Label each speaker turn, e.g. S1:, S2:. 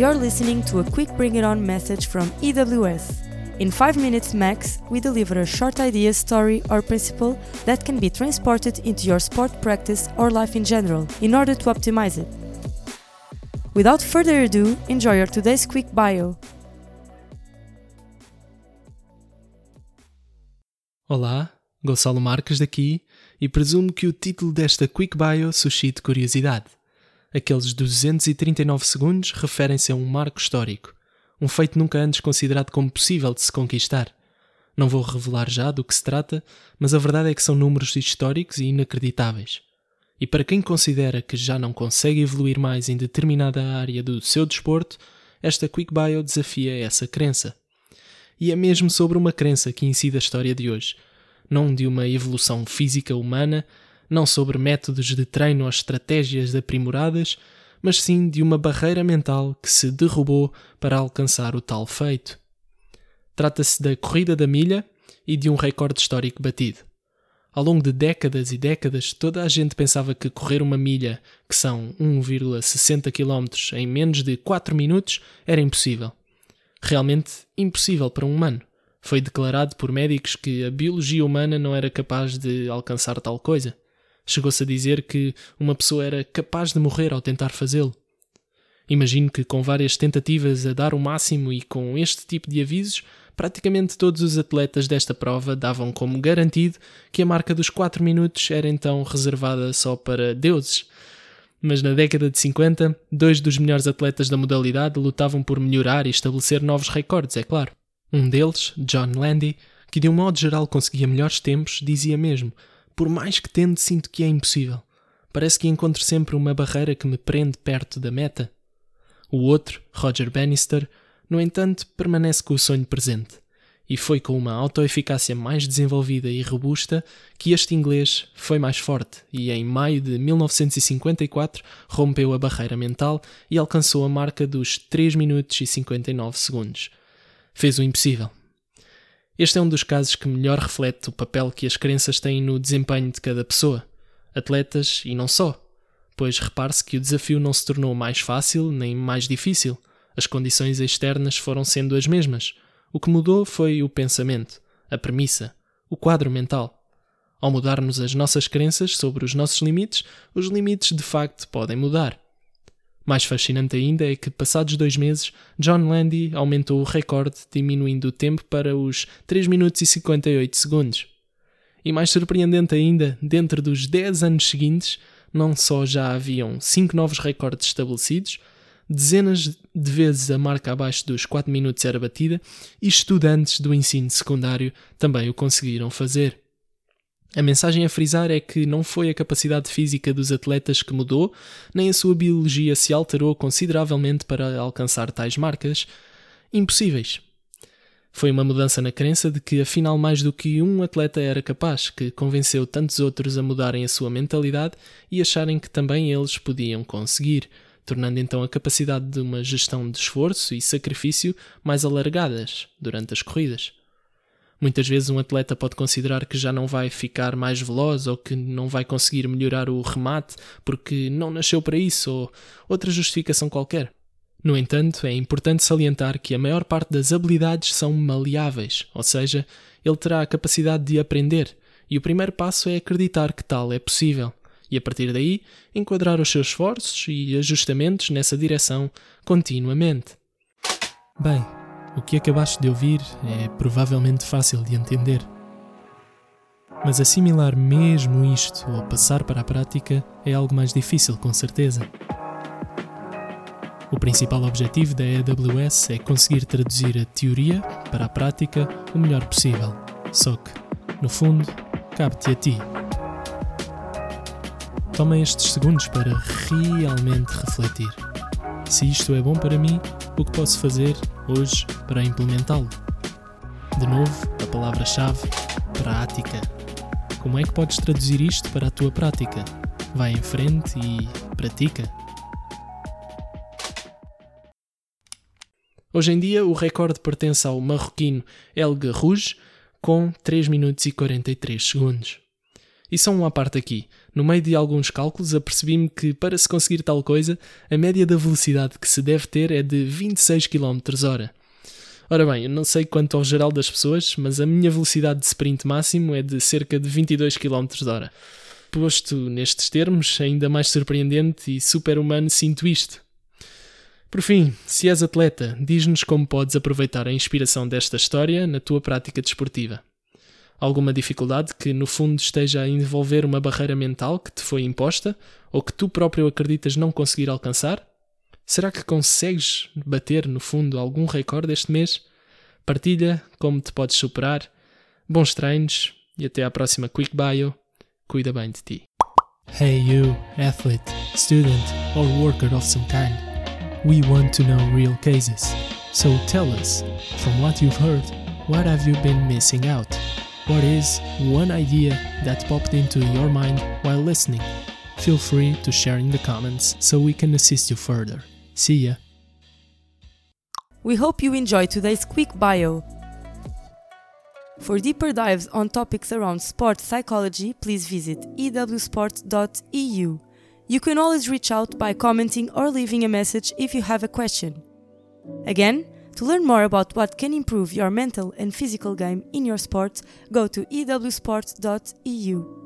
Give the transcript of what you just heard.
S1: You're listening to a quick bring it on message from EWS. In 5 minutes max, we deliver a short idea, story, or principle that can be transported into your sport practice or life in general in order to optimize it. Without further ado, enjoy your today's quick bio.
S2: Olá, Gonçalo Marques daqui e presumo que o título desta Quick Bio suscite curiosidade. Aqueles 239 segundos referem-se a um marco histórico, um feito nunca antes considerado como possível de se conquistar. Não vou revelar já do que se trata, mas a verdade é que são números históricos e inacreditáveis. E para quem considera que já não consegue evoluir mais em determinada área do seu desporto, esta Quick Bio desafia essa crença. E é mesmo sobre uma crença que incide a história de hoje, não de uma evolução física humana, não sobre métodos de treino ou estratégias aprimoradas, mas sim de uma barreira mental que se derrubou para alcançar o tal feito. Trata-se da corrida da milha e de um recorde histórico batido. Ao longo de décadas e décadas, toda a gente pensava que correr uma milha, que são 1,60 km em menos de 4 minutos, era impossível. Realmente impossível para um humano. Foi declarado por médicos que a biologia humana não era capaz de alcançar tal coisa. Chegou-se a dizer que uma pessoa era capaz de morrer ao tentar fazê-lo. Imagino que com várias tentativas a dar o máximo e com este tipo de avisos, praticamente todos os atletas desta prova davam como garantido que a marca dos 4 minutos era então reservada só para deuses. Mas na década de 50, dois dos melhores atletas da modalidade lutavam por melhorar e estabelecer novos recordes, é claro. Um deles, John Landy, que de um modo geral conseguia melhores tempos, dizia mesmo: Por mais que tente, sinto que é impossível. Parece que encontro sempre uma barreira que me prende perto da meta. O outro, Roger Bannister, no entanto, permanece com o sonho presente. E foi com uma autoeficácia mais desenvolvida e robusta que este inglês foi mais forte e, em maio de 1954, rompeu a barreira mental e alcançou a marca dos 3 minutos e 59 segundos fez o impossível. Este é um dos casos que melhor reflete o papel que as crenças têm no desempenho de cada pessoa, atletas e não só, pois repare-se que o desafio não se tornou mais fácil nem mais difícil, as condições externas foram sendo as mesmas. O que mudou foi o pensamento, a premissa, o quadro mental. Ao mudarmos as nossas crenças sobre os nossos limites, os limites de facto podem mudar. Mais fascinante ainda é que, passados dois meses, John Landy aumentou o recorde, diminuindo o tempo para os 3 minutos e 58 segundos. E mais surpreendente ainda, dentro dos 10 anos seguintes, não só já haviam 5 novos recordes estabelecidos, dezenas de vezes a marca abaixo dos 4 minutos era batida e estudantes do ensino secundário também o conseguiram fazer. A mensagem a frisar é que não foi a capacidade física dos atletas que mudou, nem a sua biologia se alterou consideravelmente para alcançar tais marcas impossíveis. Foi uma mudança na crença de que afinal mais do que um atleta era capaz, que convenceu tantos outros a mudarem a sua mentalidade e acharem que também eles podiam conseguir, tornando então a capacidade de uma gestão de esforço e sacrifício mais alargadas durante as corridas. Muitas vezes um atleta pode considerar que já não vai ficar mais veloz ou que não vai conseguir melhorar o remate porque não nasceu para isso ou outra justificação qualquer. No entanto, é importante salientar que a maior parte das habilidades são maleáveis, ou seja, ele terá a capacidade de aprender, e o primeiro passo é acreditar que tal é possível, e a partir daí enquadrar os seus esforços e ajustamentos nessa direção continuamente. Bem, o que acabaste de ouvir é provavelmente fácil de entender. Mas assimilar mesmo isto ou passar para a prática é algo mais difícil, com certeza. O principal objetivo da AWS é conseguir traduzir a teoria para a prática o melhor possível. Só que, no fundo, cabe-te a ti. Toma estes segundos para realmente refletir. Se isto é bom para mim, o que posso fazer hoje para implementá-lo? De novo, a palavra-chave: prática. Como é que podes traduzir isto para a tua prática? Vai em frente e pratica. Hoje em dia, o recorde pertence ao marroquino Elga Rouge com 3 minutos e 43 segundos. E só uma parte aqui. No meio de alguns cálculos, apercebi-me que para se conseguir tal coisa, a média da velocidade que se deve ter é de 26 km h Ora bem, eu não sei quanto ao geral das pessoas, mas a minha velocidade de sprint máximo é de cerca de 22 km h Posto nestes termos, ainda mais surpreendente e super-humano sinto isto. Por fim, se és atleta, diz-nos como podes aproveitar a inspiração desta história na tua prática desportiva. Alguma dificuldade que, no fundo, esteja a envolver uma barreira mental que te foi imposta ou que tu próprio acreditas não conseguir alcançar? Será que consegues bater, no fundo, algum recorde este mês? Partilha como te podes superar. Bons treinos e até à próxima Quick Bio. Cuida bem de ti.
S3: Hey, you, athlete, student, or worker of some kind. We want to know real cases. So tell us, from what you've heard, what have you been missing out? What is one idea that popped into your mind while listening? Feel free to share in the comments so we can assist you further. See ya!
S1: We hope you enjoyed today's quick bio. For deeper dives on topics around sports psychology, please visit ewsport.eu. You can always reach out by commenting or leaving a message if you have a question. Again, to learn more about what can improve your mental and physical game in your sport, go to ewsport.eu.